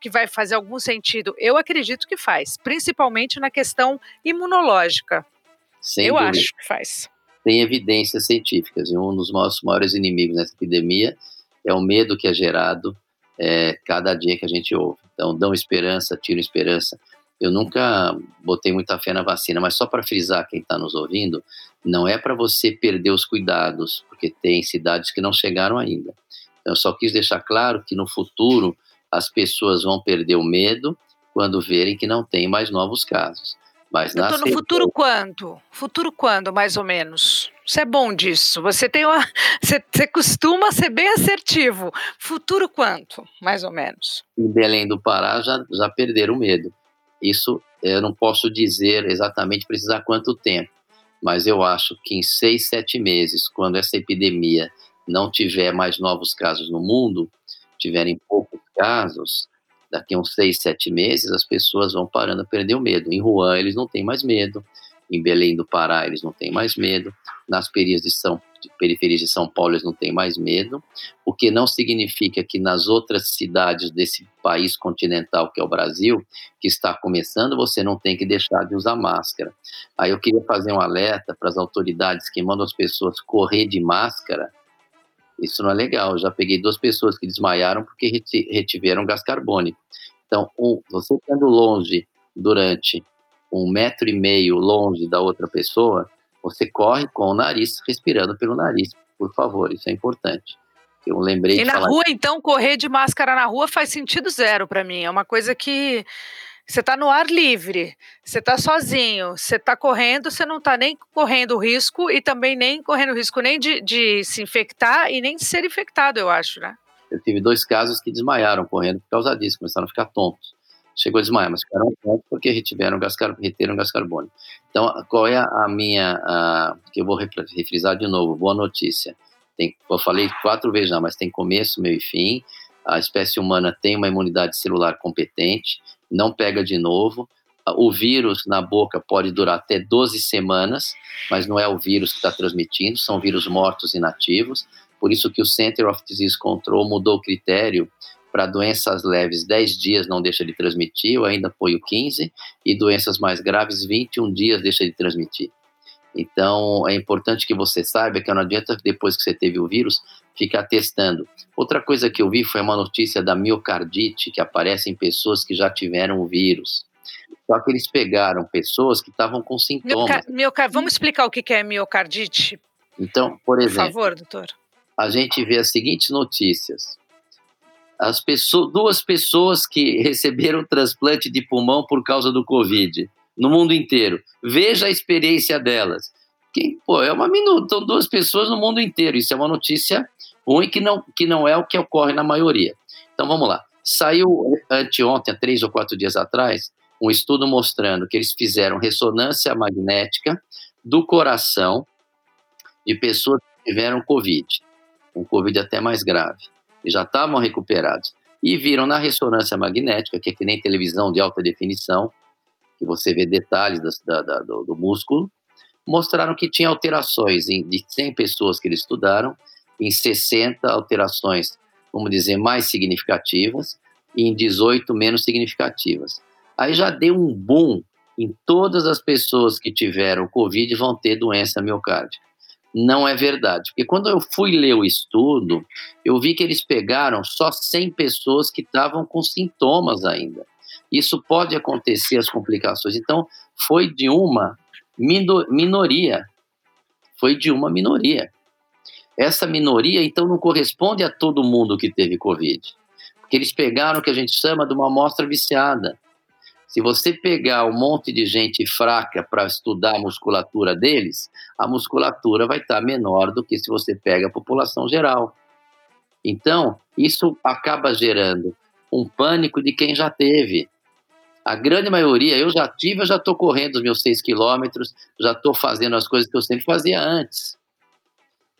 que vai fazer algum sentido. Eu acredito que faz, principalmente na questão imunológica. Sem Eu dúvida. acho que faz. Tem evidências científicas, e um dos nossos maiores inimigos nessa epidemia é o medo que é gerado é, cada dia que a gente ouve. Então, dão esperança, tiram esperança. Eu nunca botei muita fé na vacina, mas só para frisar quem está nos ouvindo, não é para você perder os cuidados, porque tem cidades que não chegaram ainda. Eu só quis deixar claro que no futuro as pessoas vão perder o medo quando verem que não tem mais novos casos. Mas Doutor, no futuro quando? Futuro quando, mais ou menos? Você é bom disso. Você tem uma. Você, você, costuma ser bem assertivo. Futuro quanto, mais ou menos? Em Belém do Pará já, já perderam o medo. Isso eu não posso dizer exatamente precisar quanto tempo, mas eu acho que em seis, sete meses, quando essa epidemia não tiver mais novos casos no mundo, tiverem poucos casos, daqui a uns seis, sete meses, as pessoas vão parando a perder o medo. Em Wuhan, eles não têm mais medo. Em Belém do Pará eles não têm mais medo, nas periferias de São, periferias de São Paulo eles não têm mais medo, o que não significa que nas outras cidades desse país continental que é o Brasil, que está começando, você não tem que deixar de usar máscara. Aí eu queria fazer um alerta para as autoridades que mandam as pessoas correr de máscara, isso não é legal. Eu já peguei duas pessoas que desmaiaram porque retiveram gás carbônico. Então, um, você estando longe durante um metro e meio longe da outra pessoa, você corre com o nariz, respirando pelo nariz. Por favor, isso é importante. Eu lembrei e na falar... rua, então, correr de máscara na rua faz sentido zero para mim. É uma coisa que você está no ar livre, você está sozinho, você está correndo, você não está nem correndo risco e também nem correndo risco nem de, de, se infectar e nem de ser infectado, eu acho, né? Eu tive dois casos que desmaiaram correndo por causa disso, começaram a ficar tontos. Chegou a desmaiar, mas ficaram tontos porque retiveram gás, reteram gás carbônico. Então, qual é a minha, a, que eu vou refrisar de novo, boa notícia. Tem, eu falei quatro vezes já, mas tem começo, meio e fim. A espécie humana tem uma imunidade celular competente não pega de novo. O vírus na boca pode durar até 12 semanas, mas não é o vírus que está transmitindo, são vírus mortos inativos. Por isso que o Center of Disease Control mudou o critério para doenças leves, 10 dias não deixa de transmitir, eu ainda apoio 15, e doenças mais graves, 21 dias deixa de transmitir. Então, é importante que você saiba que não adianta depois que você teve o vírus ficar testando. Outra coisa que eu vi foi uma notícia da miocardite que aparece em pessoas que já tiveram o vírus. Só que eles pegaram pessoas que estavam com sintomas. Miocar Vamos explicar o que é miocardite? Então, por exemplo. Por favor, doutor. A gente vê as seguintes notícias. As pessoas, duas pessoas que receberam transplante de pulmão por causa do Covid no mundo inteiro. Veja a experiência delas. Pô, é uma minuta, são duas pessoas no mundo inteiro. Isso é uma notícia ruim que não, que não é o que ocorre na maioria. Então vamos lá. Saiu anteontem, há três ou quatro dias atrás, um estudo mostrando que eles fizeram ressonância magnética do coração de pessoas que tiveram Covid, um Covid até mais grave, e já estavam recuperados. E viram na ressonância magnética, que é que nem televisão de alta definição, que você vê detalhes da, da, do, do, músculo, mostraram que tinha alterações em, de 100 pessoas que eles estudaram, em 60 alterações, vamos dizer, mais significativas, e em 18 menos significativas. Aí já deu um boom em todas as pessoas que tiveram Covid vão ter doença miocárdica. Não é verdade, porque quando eu fui ler o estudo, eu vi que eles pegaram só 100 pessoas que estavam com sintomas ainda isso pode acontecer as complicações. Então, foi de uma minoria. Foi de uma minoria. Essa minoria, então, não corresponde a todo mundo que teve Covid. Porque eles pegaram o que a gente chama de uma amostra viciada. Se você pegar um monte de gente fraca para estudar a musculatura deles, a musculatura vai estar menor do que se você pega a população geral. Então, isso acaba gerando um pânico de quem já teve. A grande maioria, eu já tive, eu já estou correndo os meus seis quilômetros, já estou fazendo as coisas que eu sempre fazia antes.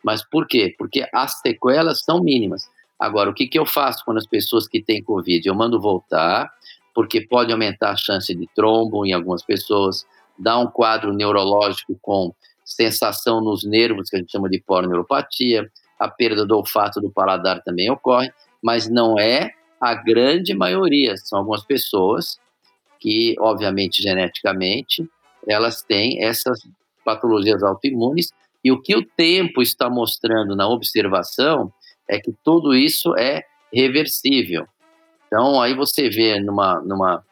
Mas por quê? Porque as sequelas são mínimas. Agora, o que, que eu faço quando as pessoas que têm Covid? Eu mando voltar, porque pode aumentar a chance de trombo em algumas pessoas, dá um quadro neurológico com sensação nos nervos, que a gente chama de polineuropatia, a perda do olfato do paladar também ocorre, mas não é a grande maioria. São algumas pessoas que, obviamente, geneticamente, elas têm essas patologias autoimunes, e o que o tempo está mostrando na observação é que tudo isso é reversível. Então, aí você vê numa, numa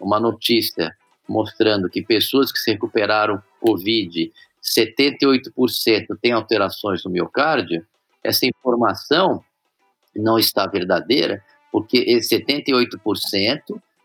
uma notícia mostrando que pessoas que se recuperaram Covid, 78% têm alterações no miocárdio, essa informação não está verdadeira, porque 78%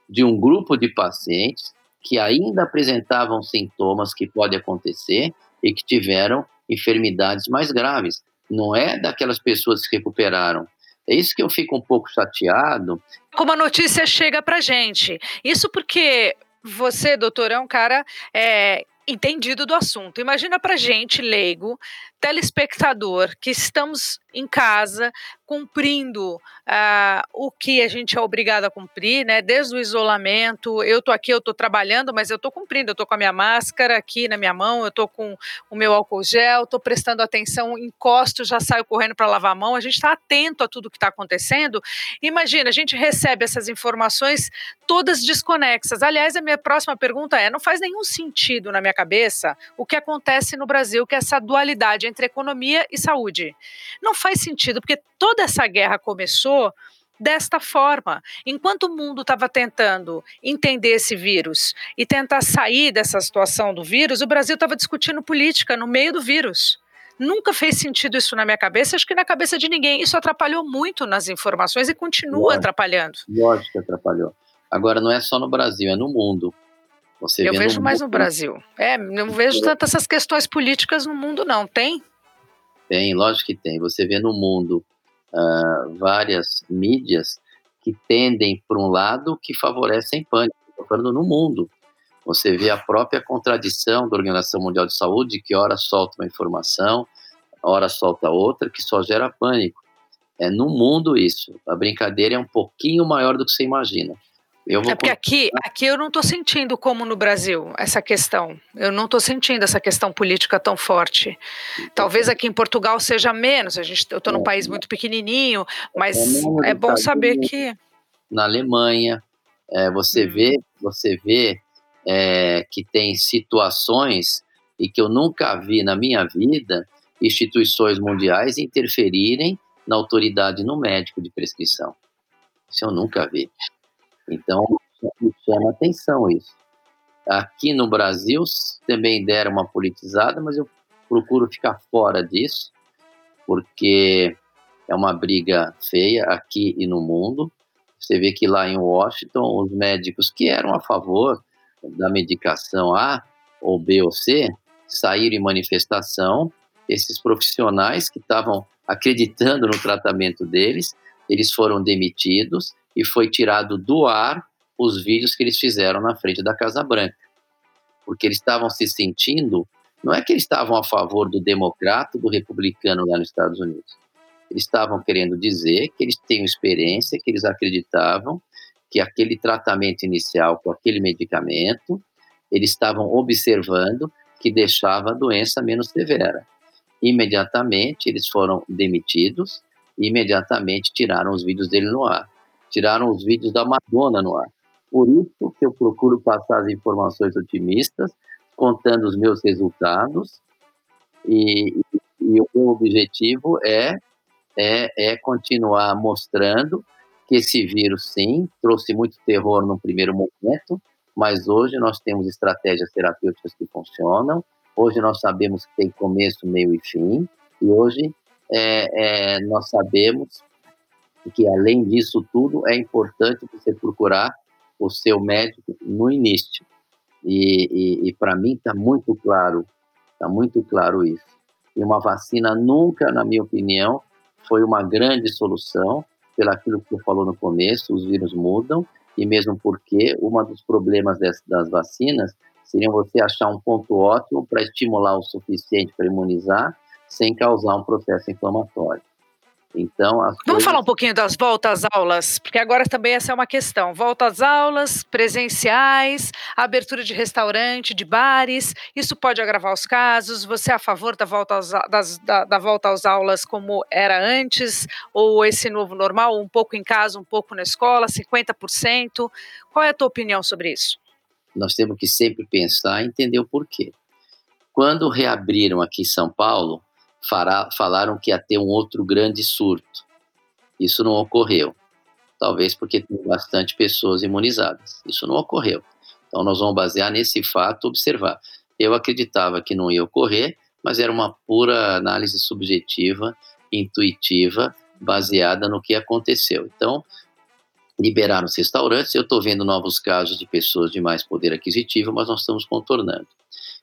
de um grupo de pacientes que ainda apresentavam sintomas que pode acontecer e que tiveram enfermidades mais graves. Não é daquelas pessoas que recuperaram. É isso que eu fico um pouco chateado. Como a notícia chega para gente. Isso porque você, doutor, é um cara é, entendido do assunto. Imagina para gente, leigo, telespectador, que estamos em casa cumprindo uh, o que a gente é obrigado a cumprir, né? Desde o isolamento, eu tô aqui, eu tô trabalhando, mas eu tô cumprindo, eu tô com a minha máscara aqui na minha mão, eu tô com o meu álcool gel, tô prestando atenção, encosto, já saio correndo para lavar a mão, a gente está atento a tudo que está acontecendo. Imagina, a gente recebe essas informações todas desconexas. Aliás, a minha próxima pergunta é: não faz nenhum sentido na minha cabeça o que acontece no Brasil, que é essa dualidade entre economia e saúde. Não faz sentido, porque toda essa guerra começou desta forma. Enquanto o mundo estava tentando entender esse vírus e tentar sair dessa situação do vírus, o Brasil estava discutindo política no meio do vírus. Nunca fez sentido isso na minha cabeça, acho que na cabeça de ninguém. Isso atrapalhou muito nas informações e continua lógico, atrapalhando. Lógico que atrapalhou. Agora, não é só no Brasil, é no mundo. Você eu vejo mais no Brasil. É, não vejo tantas essas questões políticas no mundo, não. Tem? Tem, lógico que tem. Você vê no mundo uh, várias mídias que tendem para um lado que favorecem pânico. Estou falando no mundo. Você vê a própria contradição da Organização Mundial de Saúde, que ora solta uma informação, ora solta outra, que só gera pânico. É no mundo isso. A brincadeira é um pouquinho maior do que você imagina. Eu vou... É porque aqui, aqui eu não estou sentindo como no Brasil essa questão. Eu não estou sentindo essa questão política tão forte. Talvez aqui em Portugal seja menos. A gente, eu estou num é. país muito pequenininho, mas é, é bom saber que na Alemanha é, você uhum. vê, você vê é, que tem situações e que eu nunca vi na minha vida instituições mundiais interferirem na autoridade no médico de prescrição. Isso eu nunca vi. Então, chama atenção isso. Aqui no Brasil também deram uma politizada, mas eu procuro ficar fora disso, porque é uma briga feia aqui e no mundo. Você vê que lá em Washington, os médicos que eram a favor da medicação A ou B ou C saíram em manifestação. Esses profissionais que estavam acreditando no tratamento deles, eles foram demitidos e foi tirado do ar os vídeos que eles fizeram na frente da Casa Branca. Porque eles estavam se sentindo, não é que eles estavam a favor do democrata, do republicano lá nos Estados Unidos. Eles estavam querendo dizer que eles têm experiência, que eles acreditavam que aquele tratamento inicial com aquele medicamento, eles estavam observando que deixava a doença menos severa. Imediatamente eles foram demitidos, imediatamente tiraram os vídeos dele no ar tiraram os vídeos da Madonna no ar. Por isso que eu procuro passar as informações otimistas, contando os meus resultados, e, e o objetivo é, é, é continuar mostrando que esse vírus, sim, trouxe muito terror no primeiro momento, mas hoje nós temos estratégias terapêuticas que funcionam, hoje nós sabemos que tem começo, meio e fim, e hoje é, é, nós sabemos que além disso tudo é importante você procurar o seu médico no início. E, e, e para mim está muito claro, está muito claro isso. E uma vacina nunca, na minha opinião, foi uma grande solução, pelo aquilo que você falou no começo, os vírus mudam, e mesmo porque um dos problemas das vacinas seria você achar um ponto ótimo para estimular o suficiente para imunizar, sem causar um processo inflamatório. Então, Vamos coisas... falar um pouquinho das voltas às aulas, porque agora também essa é uma questão. Volta às aulas, presenciais, abertura de restaurante, de bares, isso pode agravar os casos. Você é a favor da volta às, das, da, da volta às aulas como era antes, ou esse novo normal, um pouco em casa, um pouco na escola, 50%? Qual é a tua opinião sobre isso? Nós temos que sempre pensar e entender o porquê. Quando reabriram aqui em São Paulo, fará, falaram que ia ter um outro grande surto. Isso não ocorreu. Talvez porque tem bastante pessoas imunizadas. Isso não ocorreu. Então nós vamos basear nesse fato, observar. Eu acreditava que não ia ocorrer, mas era uma pura análise subjetiva, intuitiva, baseada no que aconteceu. Então, liberaram os restaurantes, eu estou vendo novos casos de pessoas de mais poder aquisitivo, mas nós estamos contornando.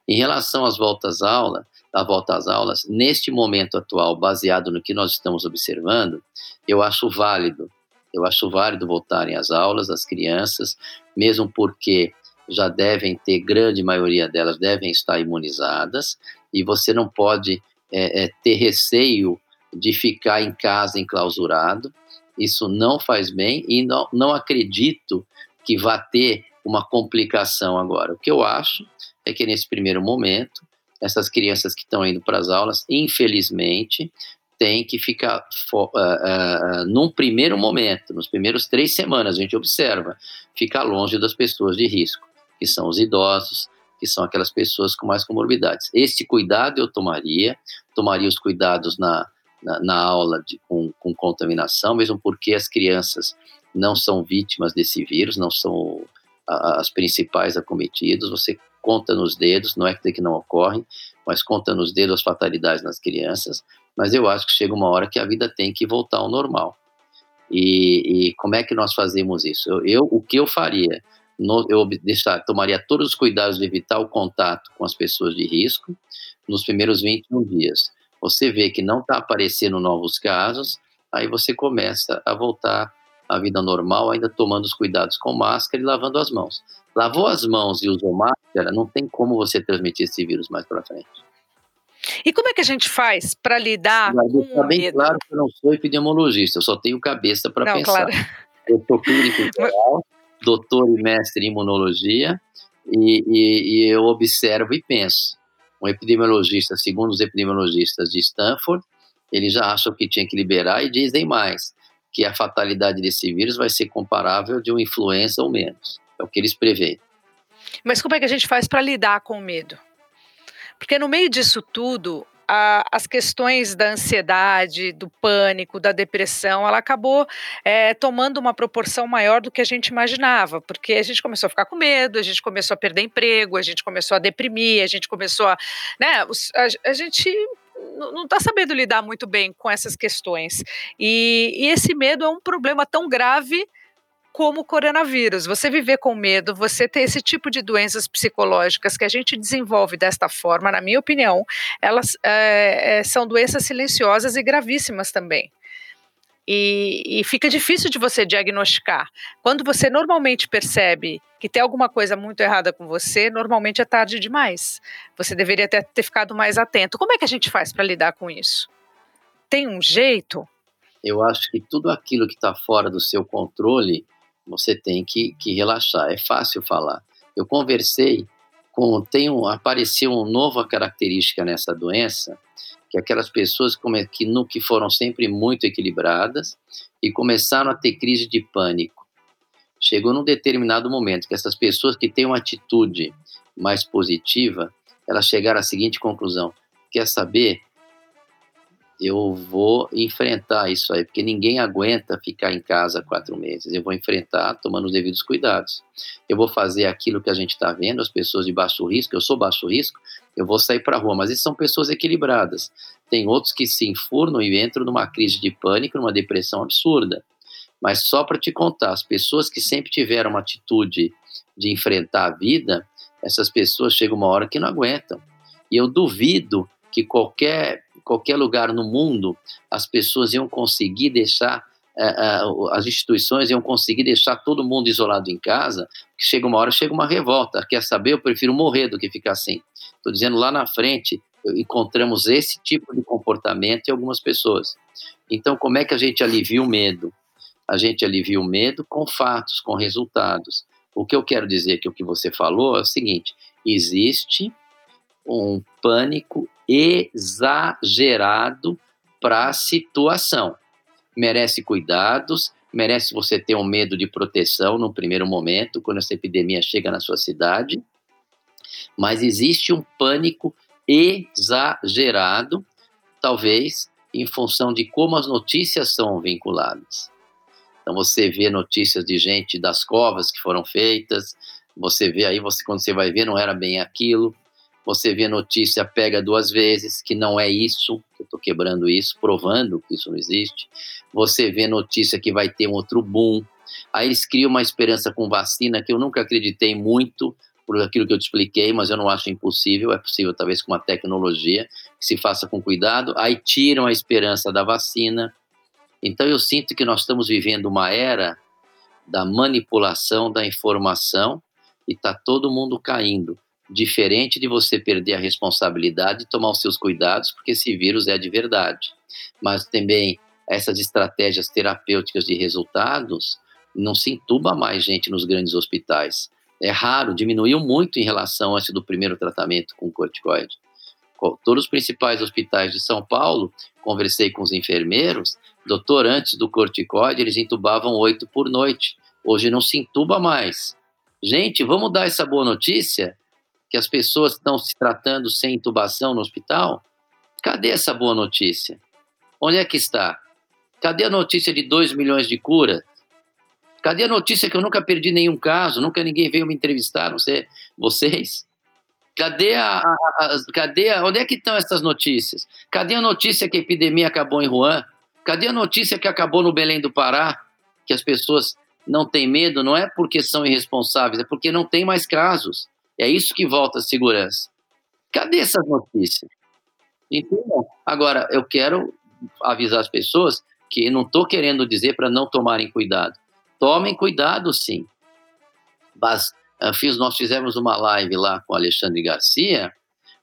Em relação às voltas à aula, a volta às aulas, neste momento atual, baseado no que nós estamos observando, eu acho válido. Eu acho válido voltarem às aulas, as crianças, mesmo porque já devem ter, grande maioria delas devem estar imunizadas, e você não pode é, é, ter receio de ficar em casa enclausurado. Isso não faz bem e não, não acredito que vá ter uma complicação agora. O que eu acho é que nesse primeiro momento, essas crianças que estão indo para as aulas, infelizmente, têm que ficar uh, uh, num primeiro momento, nos primeiros três semanas, a gente observa, ficar longe das pessoas de risco, que são os idosos, que são aquelas pessoas com mais comorbidades. Esse cuidado eu tomaria, tomaria os cuidados na, na, na aula de, com, com contaminação, mesmo porque as crianças não são vítimas desse vírus, não são as principais acometidas, você conta nos dedos, não é que não ocorre, mas conta nos dedos as fatalidades nas crianças, mas eu acho que chega uma hora que a vida tem que voltar ao normal. E, e como é que nós fazemos isso? Eu, eu o que eu faria? No, eu deixar, tomaria todos os cuidados de evitar o contato com as pessoas de risco nos primeiros 21 dias. Você vê que não está aparecendo novos casos, aí você começa a voltar à vida normal, ainda tomando os cuidados com máscara e lavando as mãos. Lavou as mãos e usou máscara, não tem como você transmitir esse vírus mais para frente. E como é que a gente faz para lidar Mas com tá bem medo? claro que eu não sou epidemiologista, eu só tenho cabeça para pensar. Claro. Eu sou clínico geral, doutor e mestre em imunologia, e, e, e eu observo e penso. Um epidemiologista, segundo os epidemiologistas de Stanford, eles já acham que tinha que liberar e dizem mais, que a fatalidade desse vírus vai ser comparável de uma influenza ou menos. O que eles preveem. Mas como é que a gente faz para lidar com o medo? Porque no meio disso tudo, a, as questões da ansiedade, do pânico, da depressão, ela acabou é, tomando uma proporção maior do que a gente imaginava, porque a gente começou a ficar com medo, a gente começou a perder emprego, a gente começou a deprimir, a gente começou a. Né, a, a gente não está sabendo lidar muito bem com essas questões. E, e esse medo é um problema tão grave como o coronavírus. Você viver com medo, você ter esse tipo de doenças psicológicas que a gente desenvolve desta forma, na minha opinião, elas é, são doenças silenciosas e gravíssimas também. E, e, fica difícil de você diagnosticar. Quando você normalmente percebe que tem alguma coisa muito errada com você, normalmente é tarde demais. Você deveria ter, ter ficado mais atento. Como é que a gente faz para lidar com isso? Tem um jeito? Eu acho que tudo aquilo que está fora do seu controle, você tem que, que relaxar. É fácil falar. Eu conversei com. Tem um, apareceu uma nova característica nessa doença, que é aquelas pessoas que, no, que foram sempre muito equilibradas e começaram a ter crise de pânico. Chegou num determinado momento que essas pessoas que têm uma atitude mais positiva, elas chegaram à seguinte conclusão: quer saber? Eu vou enfrentar isso aí, porque ninguém aguenta ficar em casa quatro meses. Eu vou enfrentar tomando os devidos cuidados. Eu vou fazer aquilo que a gente está vendo, as pessoas de baixo risco, eu sou baixo risco, eu vou sair para a rua, mas isso são pessoas equilibradas. Tem outros que se enfurnam e entram numa crise de pânico, numa depressão absurda. Mas só para te contar, as pessoas que sempre tiveram uma atitude de enfrentar a vida, essas pessoas chegam uma hora que não aguentam. E eu duvido que qualquer qualquer lugar no mundo, as pessoas iam conseguir deixar, uh, uh, as instituições iam conseguir deixar todo mundo isolado em casa, que chega uma hora, chega uma revolta. Quer saber? Eu prefiro morrer do que ficar assim. Estou dizendo lá na frente, encontramos esse tipo de comportamento em algumas pessoas. Então, como é que a gente alivia o medo? A gente alivia o medo com fatos, com resultados. O que eu quero dizer que o que você falou é o seguinte: existe um pânico exagerado para a situação. Merece cuidados, merece você ter um medo de proteção no primeiro momento, quando essa epidemia chega na sua cidade, mas existe um pânico exagerado, talvez em função de como as notícias são vinculadas. Então você vê notícias de gente das covas que foram feitas, você vê aí, você quando você vai ver não era bem aquilo, você vê notícia, pega duas vezes, que não é isso, eu estou quebrando isso, provando que isso não existe. Você vê notícia que vai ter um outro boom. Aí eles criam uma esperança com vacina que eu nunca acreditei muito, por aquilo que eu te expliquei, mas eu não acho impossível. É possível, talvez, com uma tecnologia que se faça com cuidado. Aí tiram a esperança da vacina. Então eu sinto que nós estamos vivendo uma era da manipulação da informação e está todo mundo caindo. Diferente de você perder a responsabilidade e tomar os seus cuidados, porque esse vírus é de verdade. Mas também essas estratégias terapêuticas de resultados não se entuba mais gente nos grandes hospitais. É raro, diminuiu muito em relação antes do primeiro tratamento com corticoide. Todos os principais hospitais de São Paulo, conversei com os enfermeiros, doutor, antes do corticoide, eles entubavam oito por noite. Hoje não se entuba mais. Gente, vamos dar essa boa notícia? Que as pessoas estão se tratando sem intubação no hospital? Cadê essa boa notícia? Onde é que está? Cadê a notícia de 2 milhões de curas? Cadê a notícia que eu nunca perdi nenhum caso, nunca ninguém veio me entrevistar, não sei, vocês? Cadê a, a, a, cadê a, onde é que estão essas notícias? Cadê a notícia que a epidemia acabou em Wuhan? Cadê a notícia que acabou no Belém do Pará? Que as pessoas não têm medo, não é porque são irresponsáveis, é porque não tem mais casos. É isso que volta a segurança. Cadê essas notícias? Então, agora, eu quero avisar as pessoas que não estou querendo dizer para não tomarem cuidado. Tomem cuidado, sim. Mas, ah, fiz, nós fizemos uma live lá com o Alexandre Garcia,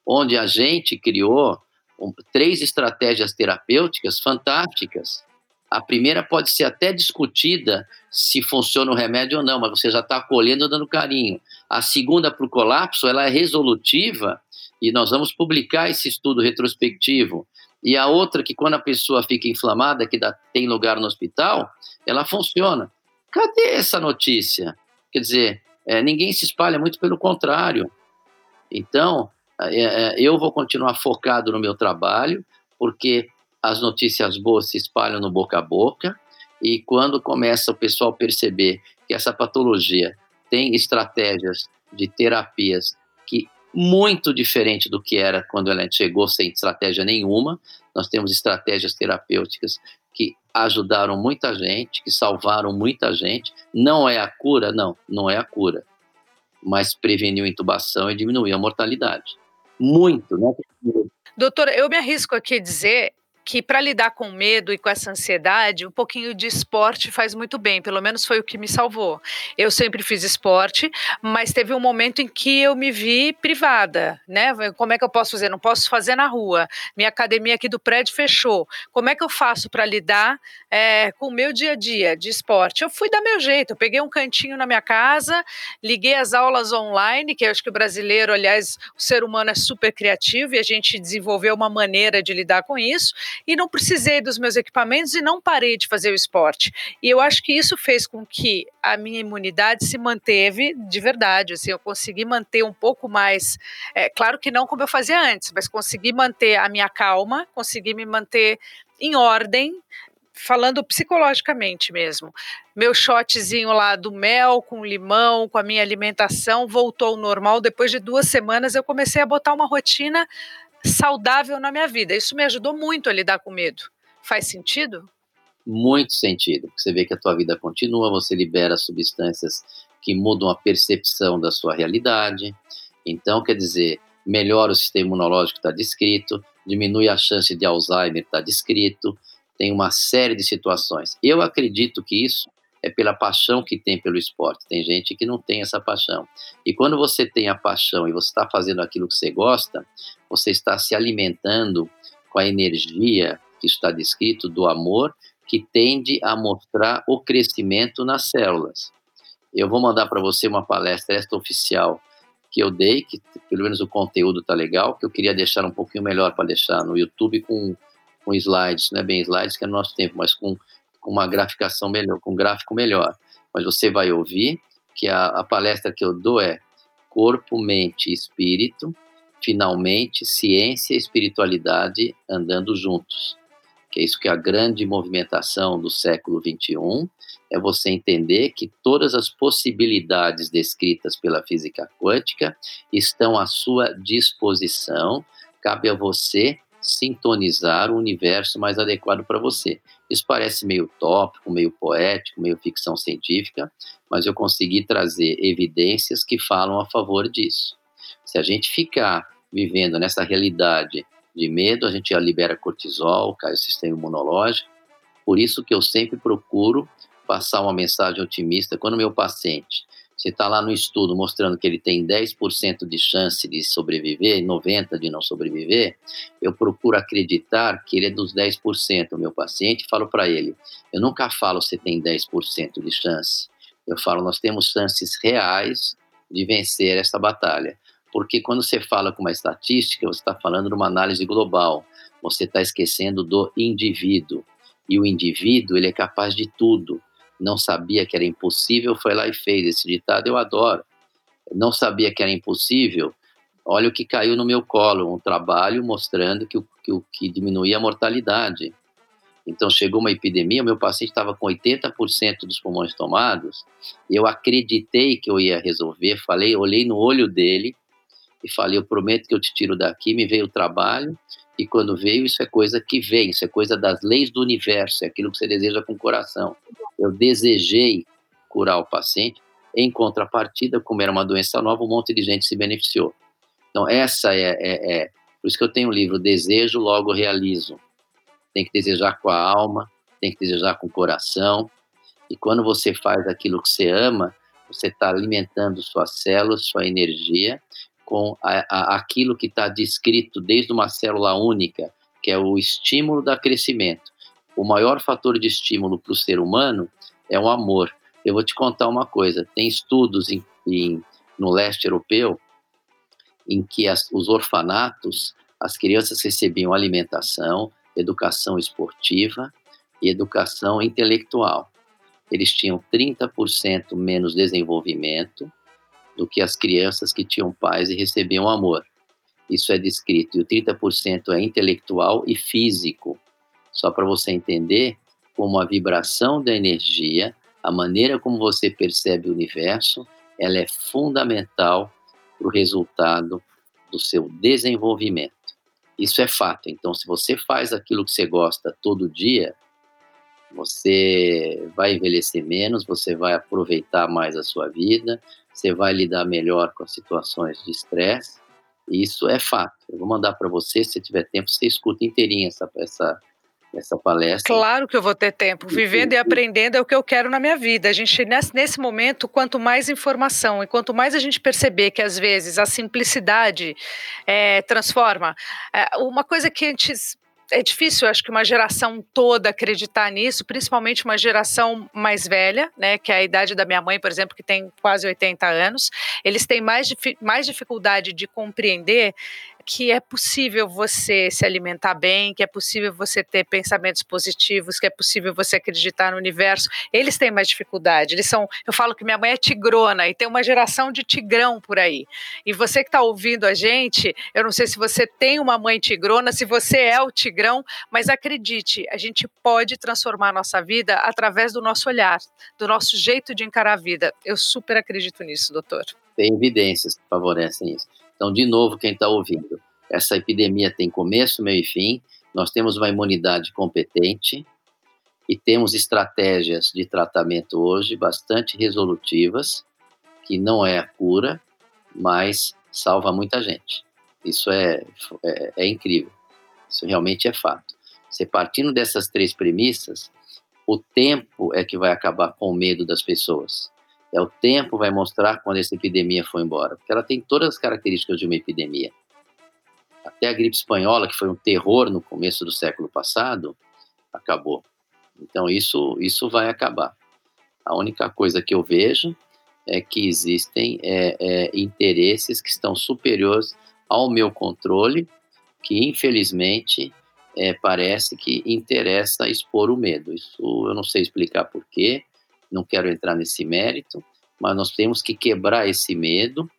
onde a gente criou um, três estratégias terapêuticas fantásticas. A primeira pode ser até discutida se funciona o remédio ou não, mas você já está acolhendo dando carinho. A segunda, para o colapso, ela é resolutiva e nós vamos publicar esse estudo retrospectivo. E a outra, que quando a pessoa fica inflamada, que dá, tem lugar no hospital, ela funciona. Cadê essa notícia? Quer dizer, é, ninguém se espalha, muito pelo contrário. Então, é, é, eu vou continuar focado no meu trabalho, porque as notícias boas se espalham no boca a boca, e quando começa o pessoal perceber que essa patologia tem estratégias de terapias que muito diferente do que era quando ela chegou sem estratégia nenhuma, nós temos estratégias terapêuticas que ajudaram muita gente, que salvaram muita gente. Não é a cura, não, não é a cura, mas preveniu intubação e diminuiu a mortalidade muito, né? Doutora, eu me arrisco aqui a dizer que para lidar com medo e com essa ansiedade, um pouquinho de esporte faz muito bem, pelo menos foi o que me salvou. Eu sempre fiz esporte, mas teve um momento em que eu me vi privada, né? Como é que eu posso fazer? Não posso fazer na rua. Minha academia aqui do prédio fechou. Como é que eu faço para lidar é, com o meu dia a dia de esporte? Eu fui dar meu jeito, eu peguei um cantinho na minha casa, liguei as aulas online, que eu acho que o brasileiro, aliás, o ser humano é super criativo e a gente desenvolveu uma maneira de lidar com isso e não precisei dos meus equipamentos e não parei de fazer o esporte. E eu acho que isso fez com que a minha imunidade se manteve de verdade. Assim, eu consegui manter um pouco mais, é, claro que não como eu fazia antes, mas consegui manter a minha calma, consegui me manter em ordem, falando psicologicamente mesmo. Meu shotzinho lá do mel com limão, com a minha alimentação voltou ao normal. Depois de duas semanas eu comecei a botar uma rotina saudável na minha vida. Isso me ajudou muito a lidar com medo. Faz sentido? Muito sentido. Você vê que a tua vida continua, você libera substâncias que mudam a percepção da sua realidade. Então, quer dizer, melhora o sistema imunológico, está descrito, diminui a chance de Alzheimer, está descrito, tem uma série de situações. Eu acredito que isso é pela paixão que tem pelo esporte. Tem gente que não tem essa paixão. E quando você tem a paixão e você está fazendo aquilo que você gosta, você está se alimentando com a energia que está descrito do amor, que tende a mostrar o crescimento nas células. Eu vou mandar para você uma palestra esta oficial que eu dei, que pelo menos o conteúdo está legal, que eu queria deixar um pouquinho melhor para deixar no YouTube com, com slides, não é bem slides que é no nosso tempo, mas com com uma graficação melhor, com um gráfico melhor. Mas você vai ouvir que a, a palestra que eu dou é corpo, mente e espírito, finalmente ciência e espiritualidade andando juntos. Que é isso que é a grande movimentação do século 21, é você entender que todas as possibilidades descritas pela física quântica estão à sua disposição, cabe a você sintonizar o universo mais adequado para você. Isso parece meio tópico, meio poético, meio ficção científica, mas eu consegui trazer evidências que falam a favor disso. Se a gente ficar vivendo nessa realidade de medo, a gente libera cortisol, cai o sistema imunológico. Por isso que eu sempre procuro passar uma mensagem otimista quando meu paciente você está lá no estudo mostrando que ele tem 10% de chance de sobreviver e 90% de não sobreviver, eu procuro acreditar que ele é dos 10%. O meu paciente, falo para ele, eu nunca falo você tem 10% de chance. Eu falo, nós temos chances reais de vencer essa batalha. Porque quando você fala com uma estatística, você está falando de uma análise global. Você está esquecendo do indivíduo. E o indivíduo, ele é capaz de tudo não sabia que era impossível, foi lá e fez. Esse ditado eu adoro. Não sabia que era impossível, olha o que caiu no meu colo, um trabalho mostrando que o que, que diminuía a mortalidade. Então chegou uma epidemia, meu paciente estava com 80% dos pulmões tomados, eu acreditei que eu ia resolver, falei, olhei no olho dele e falei, eu prometo que eu te tiro daqui, me veio o trabalho, e quando veio, isso é coisa que vem, isso é coisa das leis do universo, é aquilo que você deseja com o coração. Eu desejei curar o paciente, em contrapartida, como era uma doença nova, um monte de gente se beneficiou. Então, essa é, é, é por isso que eu tenho o livro Desejo, Logo Realizo. Tem que desejar com a alma, tem que desejar com o coração, e quando você faz aquilo que você ama, você está alimentando suas células, sua energia, com a, a, aquilo que está descrito desde uma célula única, que é o estímulo da crescimento. O maior fator de estímulo para o ser humano é o amor. Eu vou te contar uma coisa: tem estudos em, em, no leste europeu em que as, os orfanatos, as crianças recebiam alimentação, educação esportiva e educação intelectual. Eles tinham 30% menos desenvolvimento do que as crianças que tinham pais e recebiam amor. Isso é descrito. E o 30% é intelectual e físico. Só para você entender como a vibração da energia, a maneira como você percebe o universo, ela é fundamental para o resultado do seu desenvolvimento. Isso é fato. Então, se você faz aquilo que você gosta todo dia, você vai envelhecer menos, você vai aproveitar mais a sua vida, você vai lidar melhor com as situações de estresse. Isso é fato. Eu vou mandar para você, se tiver tempo, você escuta inteirinha essa, essa, essa palestra. Claro que eu vou ter tempo. Vivendo e aprendendo é o que eu quero na minha vida. A gente, nesse, nesse momento, quanto mais informação e quanto mais a gente perceber que, às vezes, a simplicidade é, transforma. É, uma coisa que antes é difícil, acho que uma geração toda acreditar nisso, principalmente uma geração mais velha, né, que é a idade da minha mãe, por exemplo, que tem quase 80 anos. Eles têm mais, mais dificuldade de compreender que é possível você se alimentar bem, que é possível você ter pensamentos positivos, que é possível você acreditar no universo. Eles têm mais dificuldade. Eles são, eu falo que minha mãe é tigrona e tem uma geração de tigrão por aí. E você que está ouvindo a gente, eu não sei se você tem uma mãe tigrona, se você é o tigrão, mas acredite, a gente pode transformar a nossa vida através do nosso olhar, do nosso jeito de encarar a vida. Eu super acredito nisso, doutor. Tem evidências que favorecem isso. Então, de novo, quem está ouvindo, essa epidemia tem começo, meio e fim. Nós temos uma imunidade competente e temos estratégias de tratamento hoje bastante resolutivas, que não é a cura, mas salva muita gente. Isso é, é, é incrível. Isso realmente é fato. Você partindo dessas três premissas, o tempo é que vai acabar com o medo das pessoas. É o tempo vai mostrar quando essa epidemia foi embora, porque ela tem todas as características de uma epidemia. Até a gripe espanhola, que foi um terror no começo do século passado, acabou. Então isso isso vai acabar. A única coisa que eu vejo é que existem é, é, interesses que estão superiores ao meu controle, que infelizmente é, parece que interessa expor o medo. Isso eu não sei explicar porquê, não quero entrar nesse mérito, mas nós temos que quebrar esse medo,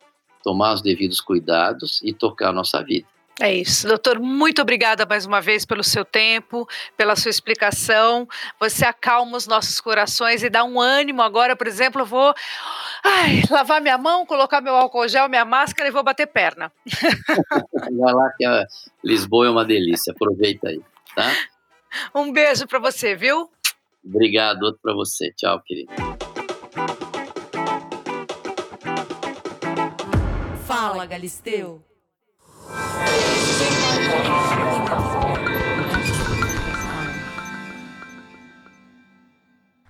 tomar os devidos cuidados e tocar a nossa vida. É isso. Doutor, muito obrigada mais uma vez pelo seu tempo, pela sua explicação. Você acalma os nossos corações e dá um ânimo. Agora, por exemplo, eu vou ai, lavar minha mão, colocar meu álcool gel, minha máscara e vou bater perna. Vai lá que Lisboa é uma delícia. Aproveita aí, tá? Um beijo para você, viu? Obrigado, outro para você. Tchau, querido. Fala, Galisteu.